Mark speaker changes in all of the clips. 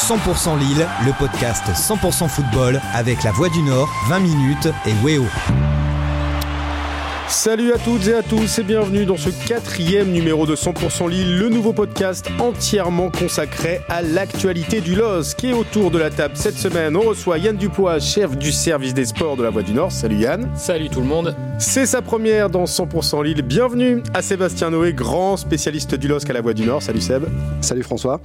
Speaker 1: 100% Lille, le podcast 100% football avec la Voix du Nord, 20 minutes et Weo.
Speaker 2: Salut à toutes et à tous et bienvenue dans ce quatrième numéro de 100% Lille, le nouveau podcast entièrement consacré à l'actualité du LOS qui est autour de la table cette semaine. On reçoit Yann Dupois, chef du service des sports de la Voix du Nord. Salut Yann.
Speaker 3: Salut tout le monde.
Speaker 2: C'est sa première dans 100% Lille. Bienvenue à Sébastien Noé, grand spécialiste du LOSC à la Voix du Nord. Salut Seb.
Speaker 4: Salut François.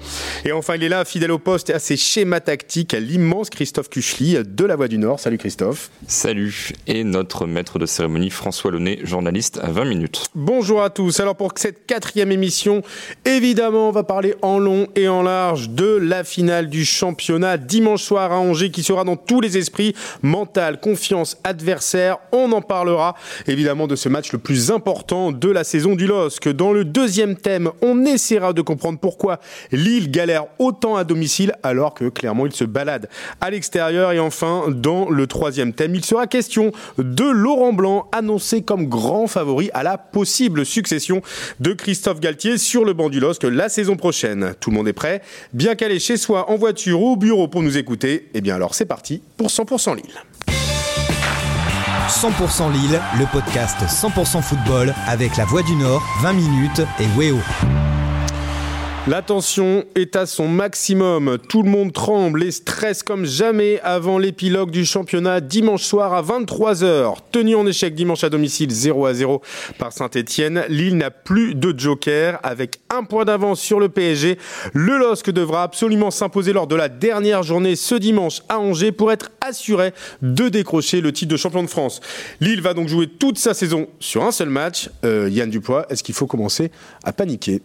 Speaker 2: Et enfin, il est là, fidèle au poste et à ses schémas tactiques, l'immense Christophe Cuchely de la Voix du Nord. Salut Christophe.
Speaker 5: Salut. Et notre maître de cérémonie, François Launay, journaliste à 20 minutes.
Speaker 2: Bonjour à tous. Alors pour cette quatrième émission, évidemment, on va parler en long et en large de la finale du championnat dimanche soir à Angers qui sera dans tous les esprits. Mental, confiance, adversaire. On en parlera évidemment de ce match le plus important de la saison du LOSC. Dans le deuxième thème, on essaiera de comprendre pourquoi Lille galère autant à domicile alors que clairement il se balade à l'extérieur. Et enfin, dans le troisième thème, il sera question de Laurent Blanc annoncé comme grand favori à la possible succession de Christophe Galtier sur le banc du LOSC la saison prochaine. Tout le monde est prêt? Bien calé chez soi, en voiture ou au bureau pour nous écouter? Eh bien alors c'est parti pour 100% Lille.
Speaker 1: 100% Lille, le podcast 100% football avec la Voix du Nord, 20 minutes et Weo.
Speaker 2: La tension est à son maximum. Tout le monde tremble et stresse comme jamais avant l'épilogue du championnat dimanche soir à 23h. Tenu en échec dimanche à domicile 0 à 0 par Saint-Etienne, Lille n'a plus de joker. Avec un point d'avance sur le PSG, le LOSC devra absolument s'imposer lors de la dernière journée ce dimanche à Angers pour être assuré de décrocher le titre de champion de France. Lille va donc jouer toute sa saison sur un seul match. Euh, Yann Dupois, est-ce qu'il faut commencer à paniquer?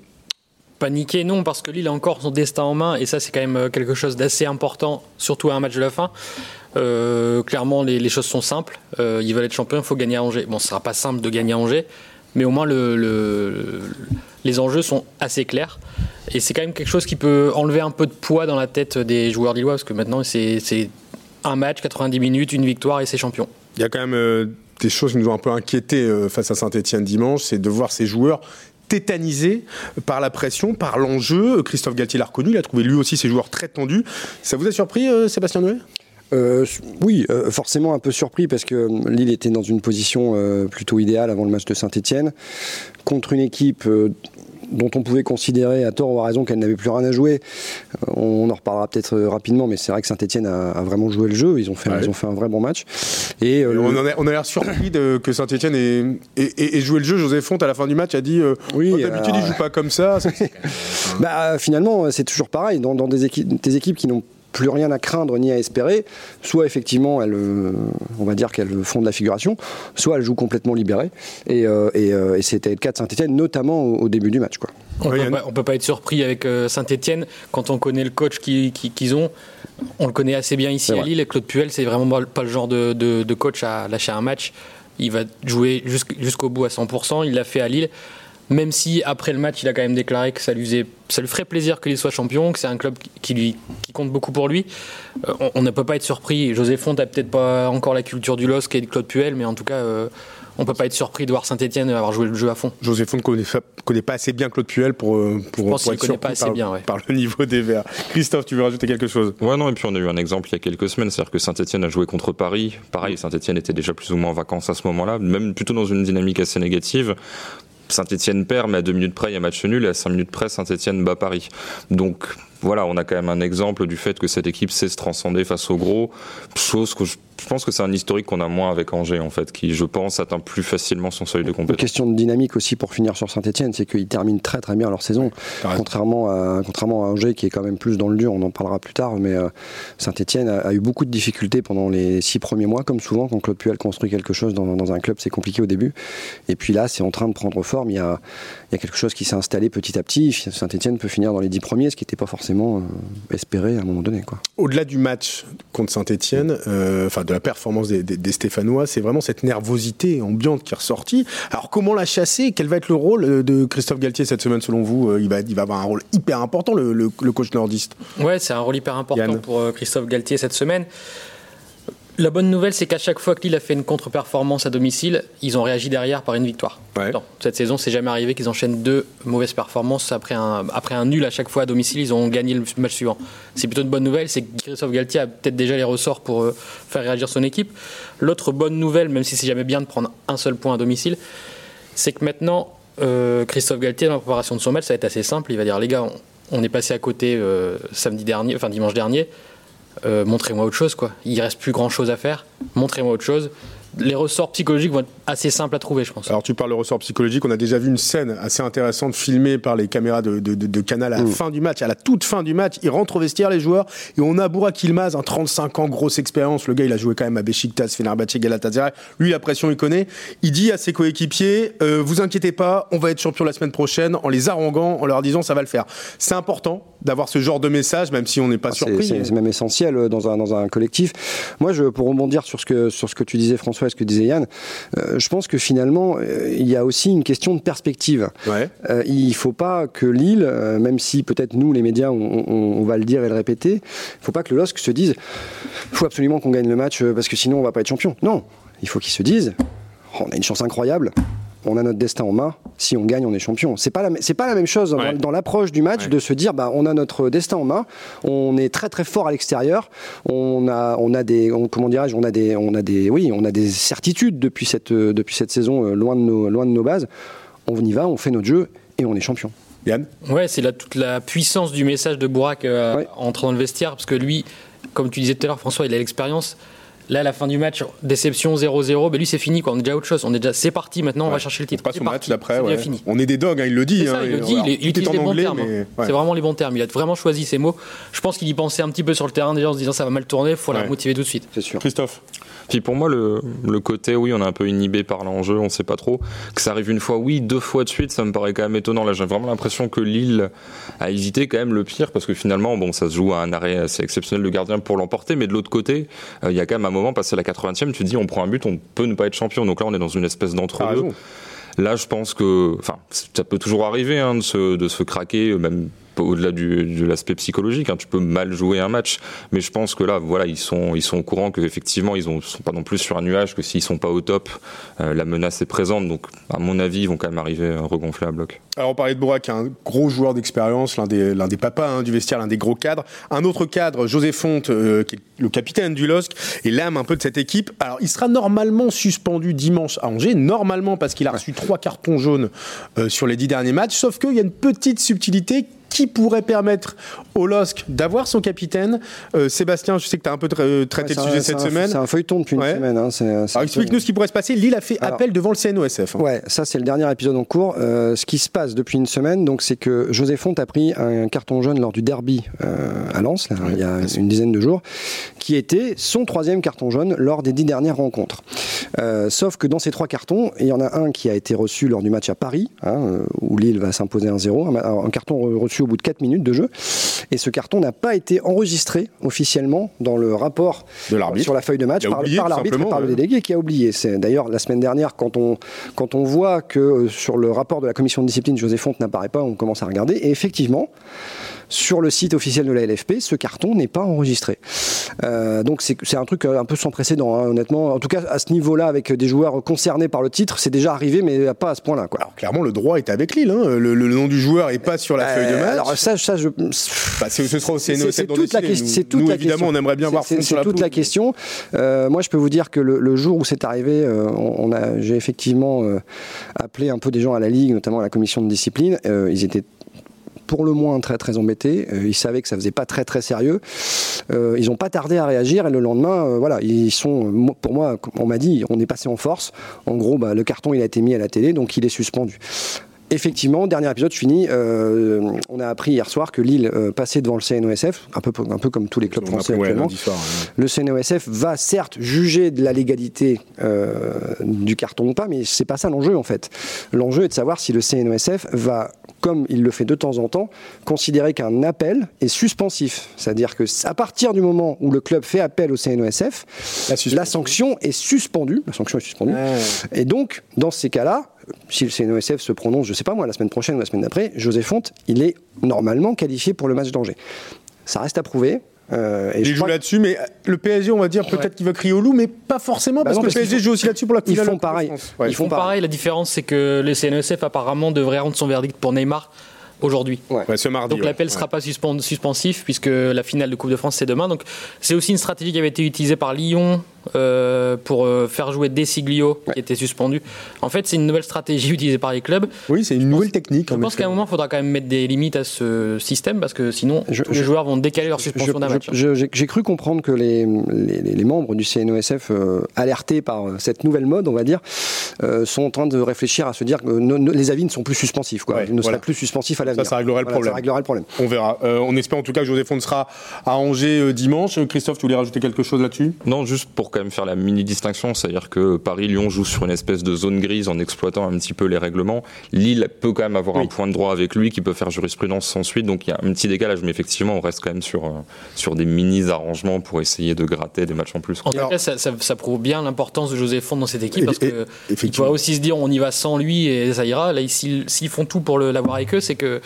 Speaker 3: Paniquer, non, parce que Lille a encore son destin en main, et ça, c'est quand même quelque chose d'assez important, surtout à un match de la fin. Euh, clairement, les, choses sont simples. Euh, ils veulent être champions, il faut gagner à Angers. Bon, ce sera pas simple de gagner à Angers, mais au moins le, le, les enjeux sont assez clairs. Et c'est quand même quelque chose qui peut enlever un peu de poids dans la tête des joueurs lillois, parce que maintenant, c'est un match, 90 minutes, une victoire, et c'est champion.
Speaker 2: Il y a quand même euh, des choses qui nous ont un peu inquiétés euh, face à Saint-Etienne dimanche, c'est de voir ces joueurs tétanisé par la pression, par l'enjeu. Christophe Galtier l'a reconnu, il a trouvé lui aussi ses joueurs très tendus. Ça vous a surpris, euh, Sébastien Noé?
Speaker 4: Euh, oui, euh, forcément un peu surpris parce que Lille était dans une position plutôt idéale avant le match de Saint-Etienne contre une équipe dont on pouvait considérer à tort ou à raison qu'elle n'avait plus rien à jouer. On en reparlera peut-être rapidement, mais c'est vrai que Saint-Etienne a, a, vraiment joué le jeu. Ils ont fait, ouais. ils ont fait un vrai bon match.
Speaker 2: Et, euh, on, a, l'air surpris de, que Saint-Etienne ait, ait, ait, joué le jeu. José Font, à la fin du match, a dit euh, oui, oh, D'habitude, euh... il joue pas comme ça.
Speaker 4: bah, finalement, c'est toujours pareil. Dans, dans des, équipes, des équipes qui n'ont plus rien à craindre ni à espérer, soit effectivement elles, on va dire qu'elles font de la figuration, soit elles jouent complètement libérées. Et, euh, et, euh, et c'était le cas de Saint-Etienne, notamment au, au, début du match. Quoi.
Speaker 3: On ne peut, peut, pas être surpris avec euh, Saint-Etienne quand on connaît le coach qu'ils qui, qui ont. On le connaît assez bien ici à Lille. Claude Puel, c'est vraiment pas le genre de, de, de, coach à lâcher un match. Il va jouer jusqu'au bout à 100%. Il l'a fait à Lille même si après le match il a quand même déclaré que ça lui, faisait, ça lui ferait plaisir qu'il soit champion, que c'est un club qui, lui, qui compte beaucoup pour lui, euh, on, on, ne peut pas être surpris. José Font a peut-être pas encore la culture du LOSC et de Claude Puel, mais en tout cas, euh, on peut pas être surpris de voir Saint-Etienne avoir joué le jeu à fond.
Speaker 2: José Font ne connaît, connaît, pas assez bien Claude Puel pour, euh, pour,
Speaker 3: Je pense
Speaker 2: pour
Speaker 3: être connaît pas assez
Speaker 2: par,
Speaker 3: bien, ouais.
Speaker 2: par le niveau des Verts. Christophe, tu veux rajouter quelque chose?
Speaker 5: Ouais, non, et puis on a eu un exemple il y a quelques semaines, c'est-à-dire que Saint-Etienne a joué contre Paris. Pareil, Saint-Etienne était déjà plus ou moins en vacances à ce moment-là, même plutôt dans une dynamique assez négative. Saint-Etienne perd, mais à deux minutes près, il y a match nul, et à cinq minutes près, Saint-Etienne bat Paris. Donc voilà, on a quand même un exemple du fait que cette équipe sait se transcender face au gros, chose que je pense que c'est un historique qu'on a moins avec Angers, en fait, qui, je pense, atteint plus facilement son seuil de compétence.
Speaker 4: Une question de dynamique aussi pour finir sur Saint-Etienne, c'est qu'ils terminent très très bien leur saison, contrairement à, contrairement à Angers qui est quand même plus dans le dur, on en parlera plus tard, mais euh, Saint-Etienne a, a, eu beaucoup de difficultés pendant les six premiers mois, comme souvent, quand Claude Puel construit quelque chose dans, dans un club, c'est compliqué au début, et puis là, c'est en train de prendre forme, il y a, il y a quelque chose qui s'est installé petit à petit, Saint-Etienne peut finir dans les dix premiers, ce qui n'était pas forcément euh, espéré à un moment donné.
Speaker 2: Au-delà du match contre Saint-Etienne, euh, enfin de la performance des, des, des Stéphanois, c'est vraiment cette nervosité ambiante qui est ressortie. Alors comment la chasser? Quel va être le rôle de Christophe Galtier cette semaine selon vous? Il va, il va avoir un rôle hyper important, le, le, le coach nordiste.
Speaker 3: Ouais, c'est un rôle hyper important Yann. pour Christophe Galtier cette semaine. La bonne nouvelle, c'est qu'à chaque fois que Lille a fait une contre-performance à domicile, ils ont réagi derrière par une victoire. cette saison, c'est jamais arrivé qu'ils enchaînent deux mauvaises performances après un, après un nul à chaque fois à domicile. Ils ont gagné le match suivant. C'est plutôt une bonne nouvelle, c'est que Christophe Galtier a peut-être déjà les ressorts pour euh, faire réagir son équipe. L'autre bonne nouvelle, même si c'est jamais bien de prendre un seul point à domicile, c'est que maintenant, euh, Christophe Galtier, dans la préparation de son match, ça va être assez simple. Il va dire les gars, on, est passé à côté euh, samedi dernier, enfin dimanche dernier montrez-moi autre chose, quoi. Il reste plus grand chose à faire. Montrez-moi autre chose les ressorts psychologiques vont être assez simples à trouver, je pense.
Speaker 2: Alors tu parles de ressorts psychologiques, on a déjà vu une scène assez intéressante filmée par les caméras de, de, Canal à la mm. fin du match, à la toute fin du match, ils rentrent au vestiaire les joueurs et on a Burak Ilmaz, un 35 ans, grosse expérience, le gars il a joué quand même à Besiktas, Fenerbahçe, Galatasaray, lui la pression il connaît, il dit à ses coéquipiers, euh, vous inquiétez pas, on va être champion la semaine prochaine, en les haranguant, en leur disant ça va le faire. C'est important d'avoir ce genre de message, même si on n'est pas ah, surpris.
Speaker 4: C'est même essentiel euh, dans un, dans un collectif. Moi, je, pour rebondir sur ce que, sur ce que tu disais François, ce que disait Yann, euh, je pense que finalement, euh, il y a aussi une question de perspective. Euh, il ne faut pas que Lille, même si peut-être nous, les médias, on, va le dire et le répéter, il ne faut pas que le LOSC se dise il faut absolument qu'on gagne le match parce que sinon on ne va pas être champion. Non, il faut qu'ils se disent on a une chance incroyable, on a notre destin en main. Si on gagne, on est champion. C'est pas la, c'est pas la même chose dans, l'approche du match de se dire, bah, on a notre destin en main. On est très très fort à l'extérieur. On a, on a des, comment dirais-je, on a des, on a des, oui, on a des certitudes depuis cette, depuis cette saison euh, loin de nos, loin de nos bases. On y va, on fait notre jeu et on est champion.
Speaker 2: Yann?
Speaker 3: Ouais, c'est là toute la puissance du message de Bourak euh, entrant dans le vestiaire, parce que lui, comme tu disais tout à l'heure, François, il a l'expérience. Là, à la fin du match, déception 0-0, ben lui c'est fini quoi. On est déjà autre chose. On est déjà, c'est parti. Maintenant, on va chercher le titre.
Speaker 2: Pas son match d'après. Ouais. Fini. On est des dogs, hein, il le dit.
Speaker 3: Hein, il le dit. il, utilise les bons termes. Hein. C'est vraiment les bons termes. Il a vraiment choisi ses mots. Je pense qu'il y pensait un petit peu sur le terrain déjà en se disant ça va mal tourner. Il faut la motiver tout de suite.
Speaker 2: C'est sûr. Christophe.
Speaker 5: Puis pour moi, le, le, côté, oui, on est un peu inhibé par l'enjeu, on sait pas trop. Que ça arrive une fois, oui, deux fois de suite, ça me paraît quand même étonnant. Là, j'ai vraiment l'impression que Lille a hésité quand même le pire, parce que finalement, bon, ça se joue à un arrêt assez exceptionnel de gardien pour l'emporter, mais de l'autre côté, euh, il y a quand même un moment, passé la 80e, tu dis, on prend un but, on peut ne pas être champion. Donc là, on est dans une espèce d'entre-deux. Là, je pense que, enfin, ça peut toujours arriver hein, de, se, de se craquer, même au-delà de l'aspect psychologique. Hein, tu peux mal jouer un match, mais je pense que là, voilà, ils sont, ils sont au courant qu'effectivement, ils ne sont pas non plus sur un nuage, que s'ils sont pas au top, euh, la menace est présente. Donc, à mon avis, ils vont quand même arriver à regonfler à bloc.
Speaker 2: Alors, on parlait de Bourak, un gros joueur d'expérience, l'un des, l'un des papas hein, du vestiaire, l'un des gros cadres. Un autre cadre, José Fonte, euh, qui est le capitaine du LOSC, et l'âme un peu de cette équipe. Alors, il sera normalement suspendu dimanche à Angers, normalement parce qu'il a reçu trois cartons jaunes euh, sur les dix derniers matchs, sauf qu'il y a une petite subtilité qui pourrait permettre au LOSC d'avoir son capitaine. Euh, Sébastien, je sais que tu as un peu traité le sujet cette semaine.
Speaker 4: C'est un feuilleton depuis une semaine. Hein,
Speaker 2: Alors explique-nous ce qui pourrait se passer. Lille a fait appel devant le CNOSF.
Speaker 4: Hein. Ouais, ça c'est le dernier épisode en cours. Euh, ce qui se passe depuis une semaine, donc c'est que José Font a pris un carton jaune lors du derby euh, à Lens, il y a une dizaine de jours, qui était son troisième carton jaune lors des dix dernières rencontres. sauf que dans ces trois cartons, il y en a un qui a été reçu lors du match à Paris, hein, où Lille va s'imposer 1-0, un, un carton reçu au bout de 4 minutes de jeu. Et ce carton n'a pas été enregistré officiellement dans le rapport sur la feuille de match par, l'arbitre et par le délégué qui a oublié. C'est d'ailleurs la semaine dernière quand on quand on voit que euh, sur le rapport de la commission de discipline José Fonte n'apparaît pas, on commence à regarder et effectivement sur le site officiel de la LFP, ce carton n'est pas enregistré. Euh, donc c'est un truc un peu sans précédent, hein, honnêtement. En tout cas, à ce niveau-là, avec des joueurs concernés par le titre, c'est déjà arrivé, mais pas à ce point-là.
Speaker 2: Alors clairement, le droit est avec Lille. Hein. Le, nom du joueur est pas sur la feuille de euh, match.
Speaker 4: Alors ça, ça je...
Speaker 2: Bah, ce sera
Speaker 4: C'est toute la, question. Nous,
Speaker 2: évidemment, on aimerait bien voir
Speaker 4: C'est toute la question. Euh, moi, je peux vous dire que le, jour où c'est arrivé, on, a, j'ai effectivement appelé un peu des gens à la Ligue, notamment à la commission de discipline. ils étaient pour le moins très très embêtés. Euh, ils savaient que ça faisait pas très très sérieux. Euh, ils n'ont pas tardé à réagir et le lendemain, euh, voilà, ils sont, pour moi, on m'a dit, on est passé en force. En gros, bah, le carton il a été mis à la télé, donc il est suspendu. Effectivement, dernier épisode fini. Euh, on a appris hier soir que Lille euh, passait devant le CNOSF, un peu, un peu comme tous les clubs français actuellement. Le CNOSF va certes juger de la légalité euh, du carton ou pas, mais c'est pas ça l'enjeu en fait. L'enjeu est de savoir si le CNOSF va, comme il le fait de temps en temps, considérer qu'un appel est suspensif. C'est-à-dire que à partir du moment où le club fait appel au CNOSF, la, sanction est suspendue. La sanction est suspendue. Et donc, dans ces cas-là, si le CNOSF se prononce, je ne sais pas moi, la semaine prochaine ou la semaine d'après, José Fonte, il est normalement qualifié pour le match d'Angers. Ça reste à prouver.
Speaker 2: Euh, et il joue là-dessus, mais le PSG, on va dire peut-être qu'il va crier au loup, mais pas forcément, bah parce que le PSG joue aussi là-dessus pour la
Speaker 4: finale. Ils font pareil.
Speaker 3: ils, font pareil. La différence, c'est que le CNESF apparemment devrait rendre son verdict pour Neymar aujourd'hui.
Speaker 2: ce mardi.
Speaker 3: Donc l'appel ne sera pas suspensif puisque la finale de Coupe de France c'est demain. Donc c'est aussi une stratégie qui avait été utilisée par Lyon euh, pour euh, faire jouer Desiglio qui était suspendu. En fait, c'est une nouvelle stratégie utilisée par les clubs.
Speaker 2: Oui, c'est une nouvelle technique.
Speaker 3: Je pense qu'à un moment, il faudra quand même mettre des limites à ce système parce que sinon, tous les joueurs vont décaler leur suspension d'un match.
Speaker 4: J'ai cru comprendre que les, les, membres du CNOSF, euh, alertés par cette nouvelle mode, on va dire, sont en train de réfléchir à se dire que les avis ne sont plus suspensifs. Quoi. Ils ne seraient plus suspensifs à l'avenir.
Speaker 2: Ça, ça réglerait, le problème.
Speaker 4: ça réglerait le problème.
Speaker 2: On verra. on espère en tout cas que José Font sera à Angers dimanche. Christophe, tu voulais rajouter quelque chose là-dessus?
Speaker 5: Non, juste pour quand même faire la mini distinction, c'est-à-dire que Paris-Lyon joue sur une espèce de zone grise en exploitant un petit peu les règlements. Lille peut quand même avoir un point de droit avec lui qui peut faire jurisprudence sans suite, donc il y a un petit décalage, mais effectivement on reste quand même sur, euh, sur des mini-arrangements pour essayer de gratter des matchs en plus.
Speaker 3: En tout cas, ça, prouve bien l'importance de José Font dans cette équipe, parce qu'il faut aussi se dire on y va sans lui et ça ira. Là, s'ils font tout pour l'avoir avec eux, c'est que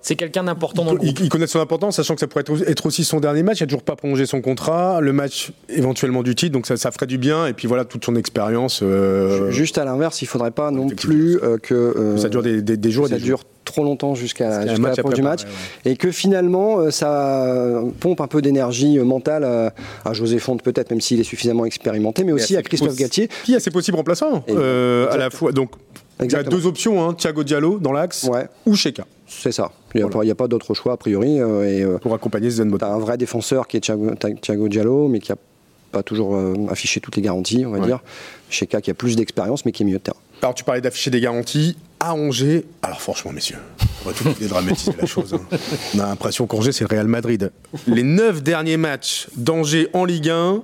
Speaker 3: c'est quelqu'un d'important dans le groupe.
Speaker 2: Il, connaît son importance, sachant que ça pourrait être, aussi son dernier match. Il n'a toujours pas prolongé son contrat. Le match éventuellement du titre, donc ça, ça ferait du bien. Et puis voilà, toute son expérience. Euh,
Speaker 4: juste à l'inverse, il ne faudrait pas non plus euh, que, euh,
Speaker 2: ça dure des, des, jours.
Speaker 4: Ça dure trop longtemps jusqu'à la fin du match. et que finalement ça pompe un peu d'énergie mentale à, José Fonte peut-être même s'il est suffisamment expérimenté mais aussi à Christophe Gatier
Speaker 2: qui a ses possibles remplaçants à la fois. Donc il y a deux options hein, Thiago Diallo dans l'axe ou Sheka
Speaker 4: c'est ça. Il n'y a, pas d'autre choix a priori et,
Speaker 2: pour accompagner Zen
Speaker 4: un vrai défenseur qui est Thiago, Thiago Diallo mais qui a pas toujours euh, affiché toutes les garanties, on va dire. Chez K qui a plus d'expérience, mais qui est mieux de terrain.
Speaker 2: Alors, tu parlais d'afficher des garanties à Angers. Alors, franchement, messieurs, on va tout dédramatiser la chose. Hein. On a l'impression qu'Angers, c'est le Real Madrid. Les neuf derniers matchs d'Angers en Ligue 1,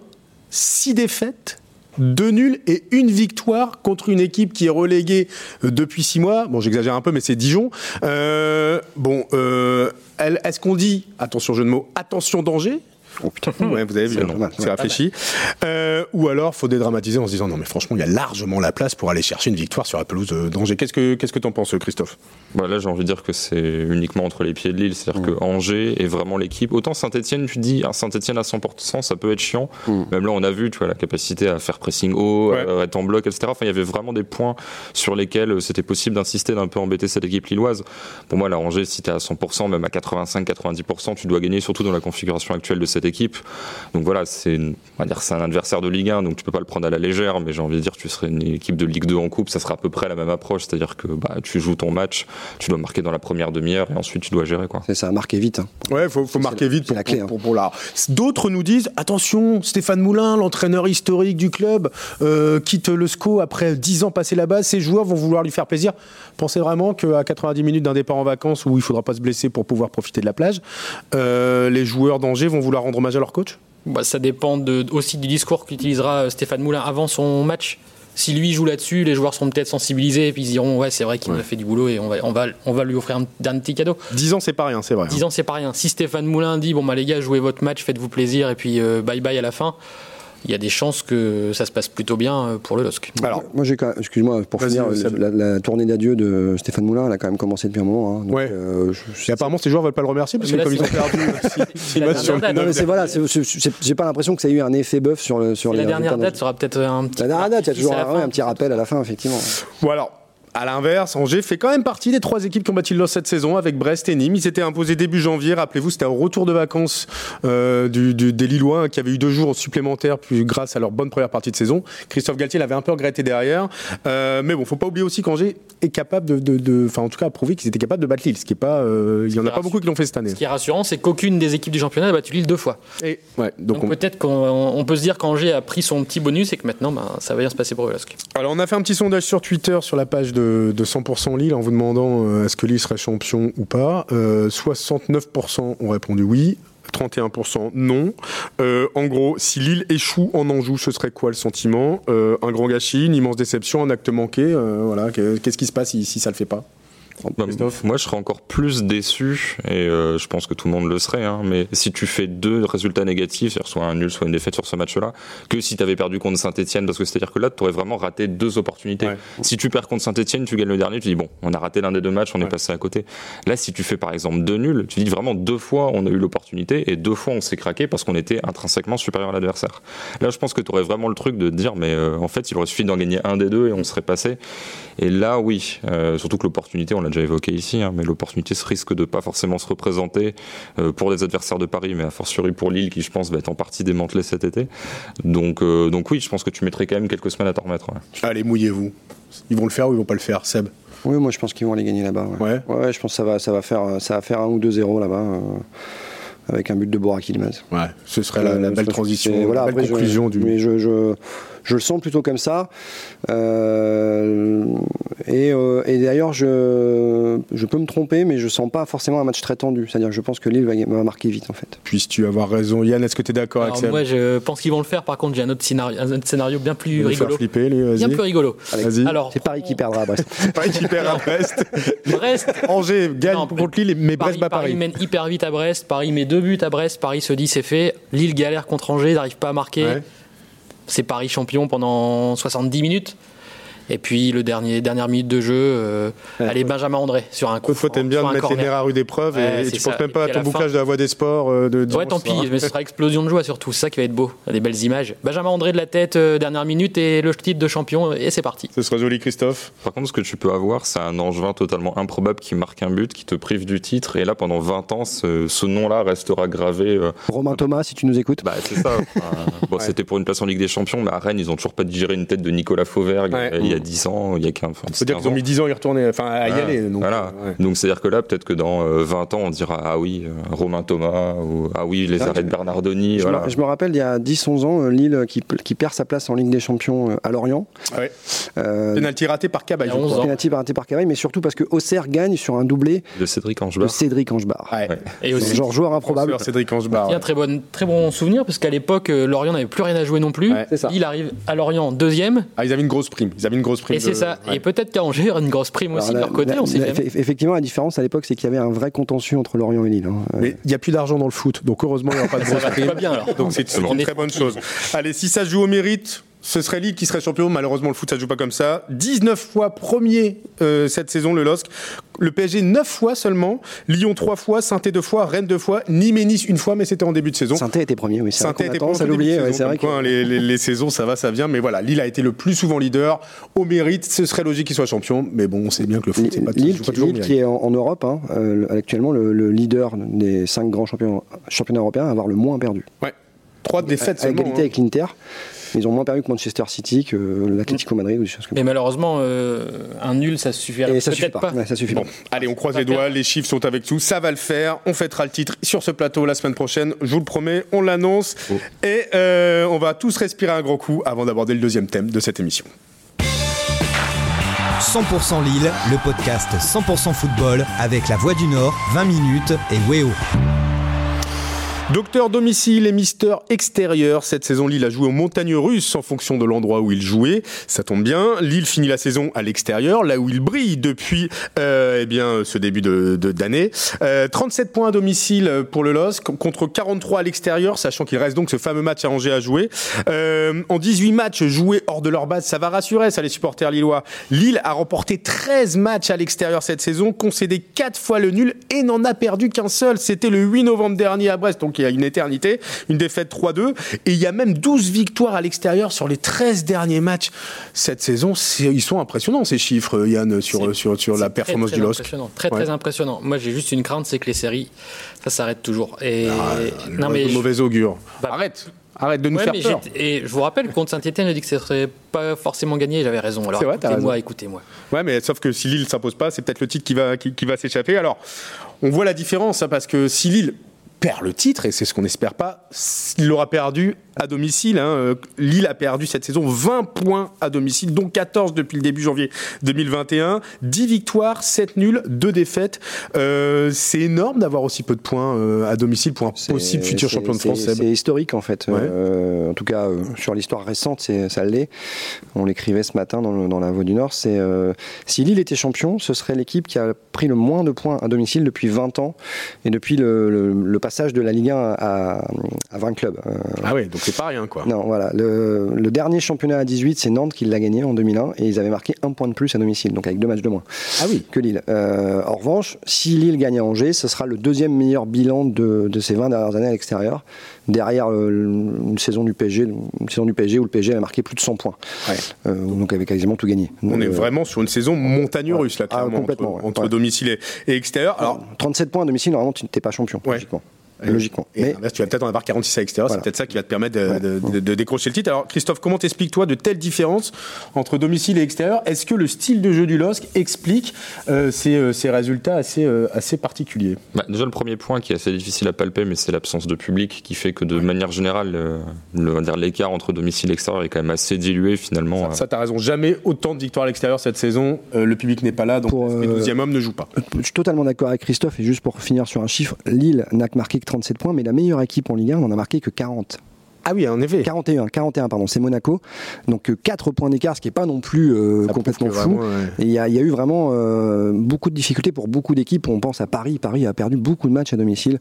Speaker 2: six défaites, deux nuls et une victoire contre une équipe qui est reléguée euh, depuis six mois. Bon, j'exagère un peu, mais c'est Dijon. Euh, bon, est-ce qu'on dit, attention jeu de mots, attention danger Oh putain, ouais, vous avez vu, c'est réfléchi. Euh, ou alors, faut dédramatiser en se disant non, mais franchement, il y a largement la place pour aller chercher une victoire sur la pelouse d'Angers. Qu'est-ce que qu'est-ce que t'en penses, Christophe?
Speaker 5: Bah Là, j'ai envie de dire que c'est uniquement entre les pieds de Lille, c'est-à-dire mm. que Angers est vraiment l'équipe. Autant Saint-Etienne, tu dis Saint-Etienne à 100%, ça peut être chiant. Mm. Même là, on a vu, tu vois, la capacité à faire pressing haut, à être en bloc, etc. Enfin, il y avait vraiment des points sur lesquels euh, c'était possible d'insister, d'un peu embêter cette équipe lilloise. Pour moi, là, Angers, si t'es à 100%, même à 85-90%, tu dois gagner, surtout dans la configuration actuelle de cette équipe. Donc voilà, c'est c'est un adversaire de Ligue 1, donc tu peux pas le prendre à la légère, mais j'ai envie de dire, tu serais une équipe de Ligue 2 en coupe, ça sera à peu près la même approche, c'est-à-dire que bah, tu joues ton match, tu dois marquer dans la première demi-heure et ensuite tu dois gérer quoi.
Speaker 4: C'est ça, marquer vite. Hein.
Speaker 2: Ouais, faut, faut marquer vite pour, la clé, hein. D'autres nous disent attention, Stéphane Moulin, l'entraîneur historique du club, euh, quitte le SCO après 10 ans passés là-bas, ses joueurs vont vouloir lui faire plaisir. Pensez vraiment qu'à 90 minutes d'un départ en vacances où il faudra pas se blesser pour pouvoir profiter de la plage, euh, les joueurs d'Angers vont vouloir rendre hommage à leur coach
Speaker 3: bah, ça dépend de, aussi du discours qu'utilisera euh, Stéphane Moulin avant son match. Si lui joue là-dessus, les joueurs seront peut-être sensibilisés et puis ils diront ouais c'est vrai qu'il a fait du boulot et on va, on va, on va lui offrir un dernier petit cadeau.
Speaker 2: 10 ans c'est pas rien, c'est vrai.
Speaker 3: 10 hein. ans c'est pas rien. Si Stéphane Moulin dit bon bah les gars jouez votre match, faites-vous plaisir et puis euh, bye bye à la fin, il y a des chances que ça se passe plutôt bien euh, pour le LOSC.
Speaker 4: Alors, moi, j'ai excuse-moi, pour finir, la, tournée d'adieu de Stéphane Moulin, elle a quand même commencé depuis un moment.
Speaker 2: Hein, ouais. Euh, et apparemment, ces joueurs ne veulent pas le remercier parce que comme ils ont perdu
Speaker 4: Non, mais c'est voilà, j'ai pas l'impression que ça a eu un effet bœuf sur, le, sur
Speaker 3: les. La dernière date sera peut-être un petit.
Speaker 4: La dernière date, il y a toujours un, petit rappel à la fin, effectivement.
Speaker 2: Bon, alors, à l'inverse, Angers fait quand même partie des trois équipes qui ont battu cette saison avec Brest et Nîmes. Ils s'étaient imposés début janvier. Rappelez-vous, c'était un retour de vacances euh, du, des Lillois qui avaient eu deux jours supplémentaires puis grâce à leur bonne première partie de saison. Christophe Galtier l'avait un peu regretté derrière. Euh, mais bon, faut pas oublier aussi qu'Angers est capable de, enfin en tout cas, a prouvé qu'ils étaient capables de battre Lille. Ce qui est pas, euh, il y en a pas beaucoup qui l'ont fait cette année.
Speaker 3: Ce qui est rassurant, c'est qu'aucune des équipes du championnat a battu Lille deux fois.
Speaker 2: Et
Speaker 3: ouais, donc, peut-être qu'on peut se dire qu'Angers a pris son petit bonus et que maintenant, ben, ça va bien se passer pour eux.
Speaker 2: Alors on a fait un petit sondage sur Twitter sur la page de, de 100% Lille en vous demandant euh, est-ce que Lille serait champion ou pas. 69% euh, ont répondu oui. 31% non. Euh, en gros, si Lille échoue en Anjou, ce serait quoi le sentiment? Un grand gâchis, une immense déception, un acte manqué. voilà, qu'est-ce qui se passe si, si ça le fait pas?
Speaker 5: Bah, moi, je serais encore plus déçu, et euh, je pense que tout le monde le serait, hein, mais si tu fais deux résultats négatifs, soit un nul, soit une défaite sur ce match-là, que si tu avais perdu contre Saint-Etienne, parce que c'est-à-dire que là, tu aurais vraiment raté deux opportunités. Si tu perds contre Saint-Etienne, tu gagnes le dernier, tu dis, bon, on a raté l'un des deux matchs, on est passé à côté. Là, si tu fais par exemple deux nuls, tu dis vraiment deux fois, on a eu l'opportunité, et deux fois, on s'est craqué parce qu'on était intrinsèquement supérieur à l'adversaire. Là, je pense que tu aurais vraiment le truc de dire, mais euh, en fait, il aurait suffi d'en gagner un des deux et on serait passé. Et là, oui, euh, surtout que l'opportunité, on l'a déjà évoqué ici, hein, mais l'opportunité se risque de pas forcément se représenter euh, pour les adversaires de Paris, mais a fortiori pour Lille, qui je pense va être en partie démantelé cet été. Donc, euh, donc oui, je pense que tu mettrais quand même quelques semaines à t'en remettre.
Speaker 2: Allez, mouillez-vous. Ils vont le faire ou ils vont pas le faire, Seb?
Speaker 4: Oui, moi je pense qu'ils vont aller gagner là-bas. Ouais. ouais. je pense que ça va, ça va faire, ça va faire un ou deux 0 là-bas avec un but de Borak Ilmaz.
Speaker 2: Ouais, ce serait la, belle transition, voilà, la belle conclusion du.
Speaker 4: Mais je, je, je le sens plutôt comme ça. Euh, et, euh, et d'ailleurs, je, je peux me tromper, mais je sens pas forcément un match très tendu. C'est-à-dire que je pense que Lille va, va marquer vite, en fait.
Speaker 2: Puisses-tu avoir raison, Yann Est-ce que tu es d'accord avec ça?
Speaker 3: Moi, je pense qu'ils vont le faire. Par contre, j'ai un autre scénario, un autre scénario bien plus rigolo.
Speaker 2: Flipper, lui,
Speaker 3: bien plus rigolo.
Speaker 4: Alors, c'est Paris qui perdra à Brest.
Speaker 2: Paris qui perd à Brest.
Speaker 3: Brest.
Speaker 2: Angers gagne contre Lille, mais Brest bat Paris.
Speaker 3: Paris mène hyper vite à Brest. Paris met deux buts à Brest. Paris se dit c'est fait. Lille galère contre Angers, n'arrive pas à marquer c'est Paris champion pendant 70 minutes. Et puis le dernier dernière minute de jeu, euh, allez Benjamin André sur un coup.
Speaker 2: Faut t'aimes bien de mettre les à rude épreuve et, tu penses même pas à ton bouclage de la voie des sports. Euh, de,
Speaker 3: ouais, tant pis, mais ce sera explosion de joie surtout. C'est ça qui va être beau, des belles images. Benjamin André de la tête, euh, dernière minute et le titre de champion et c'est parti.
Speaker 2: Ce sera joli, Christophe.
Speaker 5: Par contre, ce que tu peux avoir, c'est un Angevin totalement improbable qui marque un but, qui te prive du titre et là pendant 20 ans, ce, nom-là restera gravé.
Speaker 4: Romain Thomas, si tu nous écoutes.
Speaker 5: Bah c'est ça. bon, c'était pour une place en Ligue des Champions, mais à Rennes, ils ont toujours pas digéré une tête de Nicolas Fauvergue il y a 10 ans, il y a
Speaker 2: cest dire qu'ils ont mis 10 ans à y retourner, enfin à y aller.
Speaker 5: Donc, voilà. Euh, donc c'est-à-dire que là, peut-être que dans 20 euh, ans, on dira ah oui, euh, Romain Thomas, ou ah oui, les arrêts de Bernardoni.
Speaker 4: Je,
Speaker 5: voilà.
Speaker 4: me, je me rappelle, il y a 10-11 ans, Lille qui, qui, perd sa place en Ligue des Champions à Lorient.
Speaker 2: Ouais. Penalty raté par Cabaye.
Speaker 4: Penalty raté par Cabaye, mais surtout parce que Auxerre gagne sur un doublé
Speaker 5: de Cédric Angebar.
Speaker 4: De Cédric Angebar.
Speaker 2: Ouais.
Speaker 3: Et aussi,
Speaker 4: genre joueur improbable.
Speaker 2: Cédric Angebar.
Speaker 3: Il y a un très bon, très bon souvenir parce qu'à l'époque, Lorient n'avait plus rien à jouer non plus. Il arrive à Lorient deuxième.
Speaker 2: Ah, ils avaient une grosse prime. Ils avaient une grosse prime.
Speaker 3: Et c'est ça. Et peut-être qu'à Angers, une grosse prime aussi de leur côté, on sait
Speaker 4: Effectivement, la différence à l'époque, c'est qu'il y avait un vrai contentieux entre Lorient et Lille. Hein.
Speaker 2: Mais il n'y a plus d'argent dans le foot, donc heureusement, il n'y aura pas de grosse prime.
Speaker 3: bien alors.
Speaker 2: Donc c'est une très bonne chose. Allez, si ça se joue au mérite, ce serait Lille qui serait champion. Malheureusement, le foot, ça ne joue pas comme ça. 19 fois premier euh, cette saison, le LOSC. Le PSG, 9 fois seulement. Lyon, 3 fois. saint 2 fois. Rennes, 2 fois. Nîmes et Nice, une fois, mais c'était en début de saison.
Speaker 4: saint était premier, oui.
Speaker 2: saint était premier. Ça l'oublier, c'est vrai. Quoi, les, les, saisons, ça va, ça vient. Mais voilà, Lille a été le plus souvent leader. Au mérite, ce serait logique qu'il soit champion. Mais bon, on sait bien que le foot, c'est pas,
Speaker 4: Lille, pas toujours Lille qui est en, Europe, hein, euh, actuellement le, leader des 5 grands champions, championnats européens à avoir le moins perdu.
Speaker 2: Ouais. 3 défaites
Speaker 4: à, égalité hein. avec l'Inter. Ils ont moins perdu que Manchester City, que l'Atlético Madrid ou des choses comme
Speaker 3: Mais malheureusement, euh, un nul, ça suffit
Speaker 4: ça suffit pas. ça suffit bon,
Speaker 2: allez, on croise les doigts, les chiffres sont avec nous, ça va le faire. On fêtera le titre sur ce plateau la semaine prochaine, je vous le promets, on l'annonce. Oh. Et euh, on va tous respirer un grand coup avant d'aborder le deuxième thème de cette émission.
Speaker 1: 100% Lille, le podcast 100% football avec la Voix du Nord, 20 minutes et Weo.
Speaker 2: Docteur domicile et Mister extérieur. Cette saison, Lille a joué aux montagnes russes en fonction de l'endroit où il jouait. Ça tombe bien. Lille finit la saison à l'extérieur, là où il brille depuis euh, eh bien, ce début de, d'année. Euh, 37 points à domicile pour le LOSC contre 43 à l'extérieur, sachant qu'il reste donc ce fameux match à Angers à jouer. Euh, en 18 matchs joués hors de leur base, ça va rassurer ça les supporters lillois. Lille a remporté 13 matchs à l'extérieur cette saison, concédé 4 fois le nul et n'en a perdu qu'un seul. C'était le 8 novembre dernier à Brest. Il y a une éternité, une défaite 3-2, et il y a même 12 victoires à l'extérieur sur les 13 derniers matchs cette saison. Ils sont impressionnants ces chiffres, Yann, sur, sur, sur la performance du LOSC.
Speaker 3: Très très impressionnant. Moi j'ai juste une crainte, c'est que les séries, ça s'arrête toujours. Et
Speaker 2: ah, non, mais mauvais augure. Bah, Arrête Arrête de nous faire peur.
Speaker 3: Et je vous rappelle, contre Saint-Etienne, a dit que ce serait pas forcément gagné. J'avais raison. Alors écoutez-moi, écoutez-moi.
Speaker 2: Ouais, mais sauf que si Lille s'impose pas, c'est peut-être le titre qui va, qui, qui va s'échapper. Alors, on voit la différence, hein, parce que si Lille perd le titre, et c'est ce qu'on n'espère pas, il l'aura perdu à domicile. Hein. Euh, Lille a perdu cette saison 20 points à domicile, dont 14 depuis le début janvier 2021. 10 victoires, 7 nuls, 2 défaites. Euh, c'est énorme d'avoir aussi peu de points euh, à domicile pour un possible futur champion de France.
Speaker 4: C'est historique en fait. en tout cas, sur l'histoire récente, ça l'est. On l'écrivait ce matin dans, la Voix du Nord. C'est si Lille était champion, ce serait l'équipe qui a pris le moins de points à domicile depuis 20 ans et depuis le, passage de la Ligue 1 à, à 20 clubs.
Speaker 2: ah donc c'est pas rien, quoi.
Speaker 4: Non, voilà. Le, dernier championnat à 18, c'est Nantes qui l'a gagné en 2001 et ils avaient marqué un point de plus à domicile, donc avec deux matchs de moins.
Speaker 2: Ah oui.
Speaker 4: Que Lille. Euh, en revanche, si Lille gagne à Angers, ce sera le deuxième meilleur bilan de, ces 20 dernières années à l'extérieur, derrière une saison du PSG, une saison du PSG où le PSG a marqué plus de 100 points. Euh, donc avec quasiment tout gagné.
Speaker 2: On est euh, vraiment sur une saison montagne russe là, ah, clairement, entre, domicile et, extérieur.
Speaker 4: Alors, 37 points à domicile, normalement, tu n'es pas champion, logiquement logiquement.
Speaker 2: mais tu vas peut-être en avoir 46 à l'extérieur, c'est peut-être ça qui va te permettre de, décrocher le titre. Alors Christophe, comment t'expliques-toi de telles différences entre domicile et extérieur? Est-ce que le style de jeu du LOSC explique euh, euh, ces, résultats assez, euh, assez particuliers?
Speaker 5: Bah, Déjà le premier point qui est assez difficile à palper, mais c'est l'absence de public qui fait que de manière générale, l'écart entre domicile et extérieur est quand même assez dilué finalement.
Speaker 2: Ça, t'as raison, jamais autant de victoires à l'extérieur cette saison, le public n'est pas là, donc le 12e homme ne joue pas.
Speaker 4: Je suis totalement d'accord avec Christophe, et juste pour finir sur un chiffre, Lille n'a marqué que 37 points, mais la meilleure équipe en Ligue 1 n'en a marqué que 40.
Speaker 2: Ah oui, en effet.
Speaker 4: 41, 41 pardon, c'est Monaco. Donc 4 euh, points d'écart, ce qui n'est pas non plus euh, complètement fou. Il y, a eu vraiment euh, beaucoup de difficultés pour beaucoup d'équipes. On pense à Paris. Paris a perdu beaucoup de matchs à domicile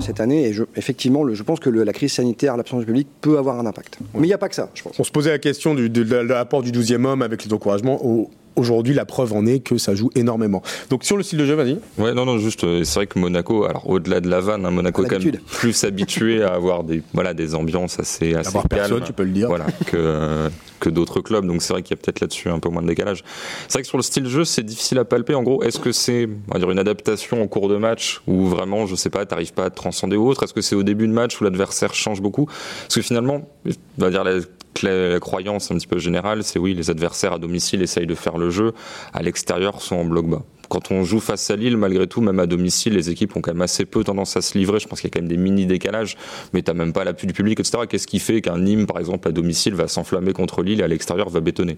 Speaker 4: cette année. Et je, effectivement, je pense que la crise sanitaire, l'absence du public peut avoir un impact. Mais il n'y a pas que ça, je pense.
Speaker 2: On se posait la question du, de, de l'apport du 12e homme avec les encouragements au, aujourd'hui, la preuve en est que ça joue énormément. Donc sur le style de jeu, vas-y.
Speaker 5: Ouais, non, non, juste, euh, c'est vrai que Monaco, alors au-delà de la vanne, hein, Monaco est quand même plus habitué à avoir des, voilà, des ambiances assez, assez calmes.
Speaker 2: personne, tu peux le dire.
Speaker 5: Voilà, que, que d'autres clubs. Donc c'est vrai qu'il y a peut-être là-dessus un peu moins de décalage. C'est vrai que sur le style de jeu, c'est difficile à palper. En gros, est-ce que c'est, on va dire, une adaptation en cours de match ou vraiment, je sais pas, t'arrives pas à te transcender ou autre? Est-ce que c'est au début de match où l'adversaire change beaucoup? Parce que finalement, on va dire la la croyance un petit peu générale, c'est oui, les adversaires à domicile essayent de faire le jeu, à l'extérieur sont en bloc bas. Quand on joue face à Lille, malgré tout, même à domicile, les équipes ont quand même assez peu tendance à se livrer. Je pense qu'il y a quand même des mini décalages, mais t'as même pas l'appui du public, etc. Qu'est-ce qui fait qu'un Nîmes, par exemple, à domicile, va s'enflammer contre Lille et à l'extérieur va bétonner?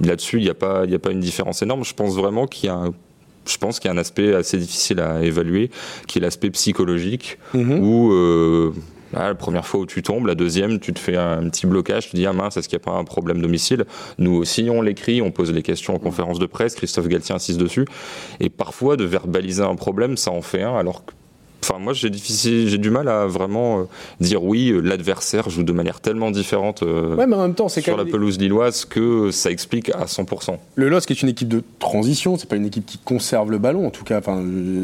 Speaker 5: Là-dessus, il n'y a pas, il a pas une différence énorme. Je pense vraiment qu'il y a un je pense qu'il y a un aspect assez difficile à évaluer, qui est l'aspect psychologique, mm-hmm. où euh, la première fois où tu tombes, la deuxième, tu te fais un petit blocage, tu te dis ah mince, est-ce qu'il n'y a pas un problème domicile Nous aussi, on l'écrit, on pose les questions en conférence de presse, Christophe Galtier insiste dessus, et parfois de verbaliser un problème, ça en fait un, alors que Enfin, moi, j'ai j'ai du mal à vraiment euh, dire oui, euh, l'adversaire joue de manière tellement différente euh,
Speaker 2: ouais, mais en même temps,
Speaker 5: sur la pelouse lilloise que ça explique à 100%.
Speaker 2: Le LOSC est une équipe de transition, c'est pas une équipe qui conserve le ballon, en tout cas. Enfin,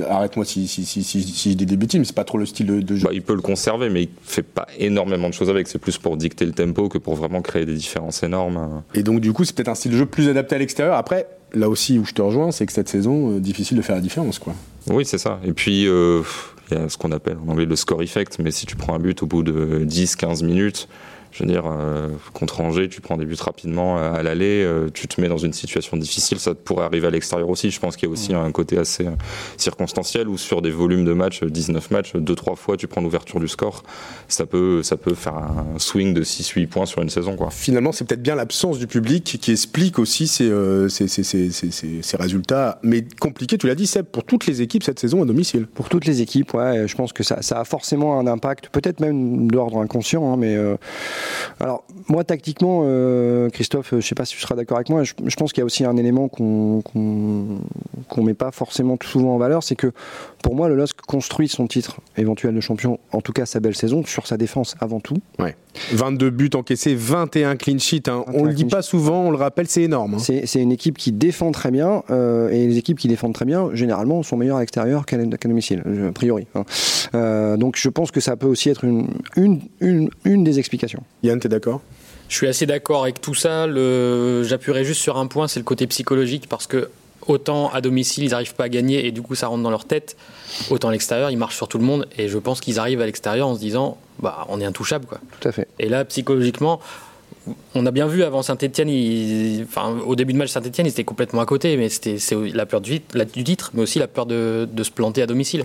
Speaker 2: arrête-moi si, si, si, si, si je dis des bêtises, mais c'est pas trop le style de, jeu.
Speaker 5: Bah, il peut le conserver, mais il fait pas énormément de choses avec. C'est plus pour dicter le tempo que pour vraiment créer des différences énormes.
Speaker 2: Et donc, du coup, c'est peut-être un style de jeu plus adapté à l'extérieur. Après, là aussi où je te rejoins, c'est que cette saison, difficile de faire la différence, quoi.
Speaker 5: Oui, c'est ça. Et puis, il y a ce qu'on appelle en anglais le score effect, mais si tu prends un but au bout de 10-15 minutes, je veux dire, euh, contre Angers, tu prends des buts rapidement à l'aller, euh, tu te mets dans une situation difficile, ça pourrait arriver à l'extérieur aussi. Je pense qu'il y a aussi un côté assez euh, circonstanciel où sur des volumes de matchs, 19 matchs, 2-3 fois tu prends l'ouverture du score, ça peut, ça peut faire un swing de 6-8 points sur une saison. Quoi.
Speaker 2: Finalement, c'est peut-être bien l'absence du public qui explique aussi ces, ces, ces, ces résultats, mais compliqués, tu l'as dit, Seb, pour toutes les équipes cette saison à domicile.
Speaker 4: Pour toutes les équipes, ouais, je pense que ça, ça a forcément un impact, peut-être même d'ordre inconscient, hein, mais alors, moi, tactiquement, euh, Christophe, je ne sais pas si tu seras d'accord avec moi, je, pense qu'il y a aussi un élément qu'on ne met pas forcément tout souvent en valeur, c'est que pour moi, le LOSC construit son titre éventuel de champion, en tout cas sa belle saison, sur sa défense avant tout.
Speaker 2: 22 buts encaissés, 21 clean sheets. Hein. On ne le dit pas souvent, on le rappelle, c'est énorme. Hein.
Speaker 4: C'est une équipe qui défend très bien, euh, et les équipes qui défendent très bien, généralement, sont meilleures à l'extérieur qu'à domicile, a priori. Hein. Euh, donc je pense que ça peut aussi être une, une, une, une des explications.
Speaker 2: Yann, tu es d'accord?
Speaker 3: Je suis assez d'accord avec tout ça. J'appuierai juste sur un point, c'est le côté psychologique, parce que autant à domicile, ils n'arrivent pas à gagner et du coup ça rentre dans leur tête, autant à l'extérieur, ils marchent sur tout le monde et je pense qu'ils arrivent à l'extérieur en se disant bah on est intouchable quoi.
Speaker 4: Tout à fait.
Speaker 3: Et là psychologiquement, on a bien vu avant Saint-Etienne, enfin, au début de match Saint-Etienne, ils étaient complètement à côté, mais c'était la peur du, du, titre, mais aussi la peur de, se planter à domicile.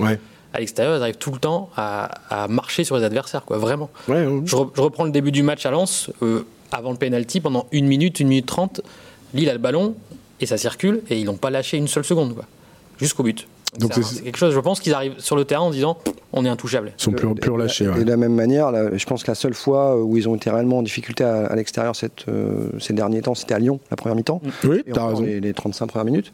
Speaker 3: à l'extérieur, ils arrivent tout le temps à, marcher sur les adversaires, quoi, vraiment. Je, reprends le début du match à Lens, euh, avant le penalty, pendant une minute, une minute trente, Lille a le ballon et ça circule et ils n'ont pas lâché une seule seconde, jusqu'au but. Donc c'est quelque chose, je pense qu'ils arrivent sur le terrain en disant on est intouchable.
Speaker 2: Ils sont plus, plus relâchés.
Speaker 4: Et, de la même manière, je pense que la seule fois où ils ont été réellement en difficulté à, l'extérieur euh, ces derniers temps, c'était à Lyon, la première mi-temps.
Speaker 2: Oui, t'as raison.
Speaker 4: Les, 35 premières minutes.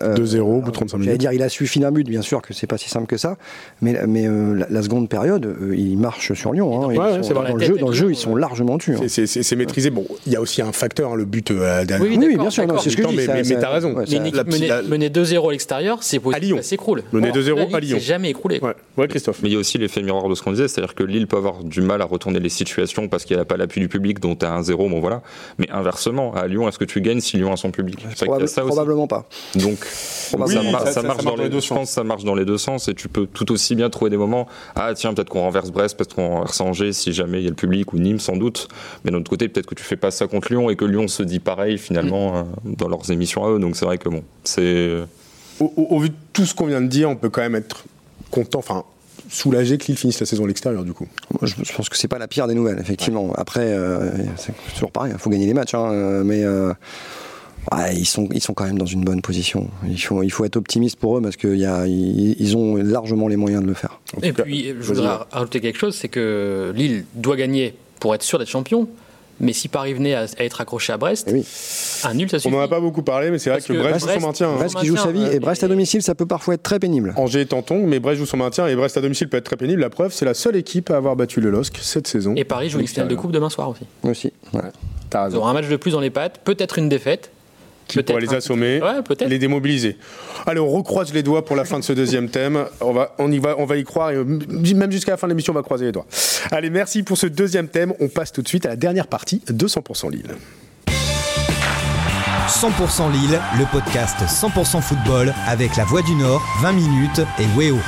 Speaker 2: 2-0 au bout de 35 minutes.
Speaker 4: J'allais dire, il a suffi d'un but, bien sûr que c'est pas si simple que ça. Mais, mais euh, la, seconde période, euh, ils marchent sur Lyon. Hein, dans, le jeu, dans le jeu, ils sont largement tués. Hein.
Speaker 2: C'est maîtrisé. Bon, il y a aussi un facteur, hein, le but
Speaker 3: à
Speaker 4: Oui, oui, bien sûr, c'est ce que je dis.
Speaker 2: Mais, mais t'as raison.
Speaker 3: Mener 2-0 à l'extérieur, c'est possible, ça s'écroule.
Speaker 2: 2-0 à Lyon.
Speaker 3: C'est jamais écroulé.
Speaker 2: Ouais. Christophe.
Speaker 5: Mais il y a aussi l'effet miroir de ce qu'on disait, c'est-à-dire que Lille peut avoir du mal à retourner les situations parce qu'il n'y a pas l'appui du public, dont tu as un 0, bon voilà. Mais inversement, à Lyon, est-ce que tu gagnes si Lyon a son public?
Speaker 4: Probablement pas.
Speaker 5: Donc, ça, marche dans les deux sens. Je pense que ça marche dans les deux sens et tu peux tout aussi bien trouver des moments. Ah tiens, peut-être qu'on renverse Brest, peut-être qu'on renverse Angers si jamais il y a le public ou Nîmes sans doute. Mais d'un autre côté, peut-être que tu fais pas ça contre Lyon et que Lyon se dit pareil finalement euh, dans leurs émissions à eux. Donc c'est vrai que bon, c'est
Speaker 2: au, vu de tout ce qu'on vient de dire, on peut quand même être content, enfin soulagé que Lille finisse la saison à l'extérieur du coup.
Speaker 4: je, pense que c'est pas la pire des nouvelles, effectivement. Après, euh, c'est toujours pareil, il faut gagner les matchs, hein, euh, mais euh, ils, sont, ils sont quand même dans une bonne position. Il faut, il faut être optimiste pour eux parce qu'ils ils ont largement les moyens de le faire.
Speaker 3: Et puis, je voudrais rajouter quelque chose, c'est que Lille doit gagner pour être sûr d'être champion. Mais si Paris venait à, être accroché à Brest,
Speaker 4: eh oui.
Speaker 3: un nul, ça suffit.
Speaker 2: On n'en a pas beaucoup parlé, mais c'est vrai que, Brest, joue son maintien.
Speaker 4: Hein. Brest qui joue sa vie, et Brest à domicile, ça peut parfois être très pénible.
Speaker 2: Angers est en tongue, mais Brest joue son maintien, et Brest à domicile peut être très pénible. La preuve, c'est la seule équipe à avoir battu le LOSC cette saison.
Speaker 3: Et Paris joue une finale de coupe demain soir aussi.
Speaker 4: Aussi, ouais.
Speaker 3: Ils auront un match de plus dans les pattes, peut-être une défaite,
Speaker 2: qui pourrait les assommer, les démobiliser. Allez, on recroise les doigts pour la fin de ce deuxième thème. On va, on y va, on va y croire. Et même jusqu'à la fin de l'émission, on va croiser les doigts. Allez, merci pour ce deuxième thème. On passe tout de suite à la dernière partie de 100% Lille.
Speaker 1: 100% Lille, le podcast 100% football avec la Voix du Nord, 20 minutes et Weo.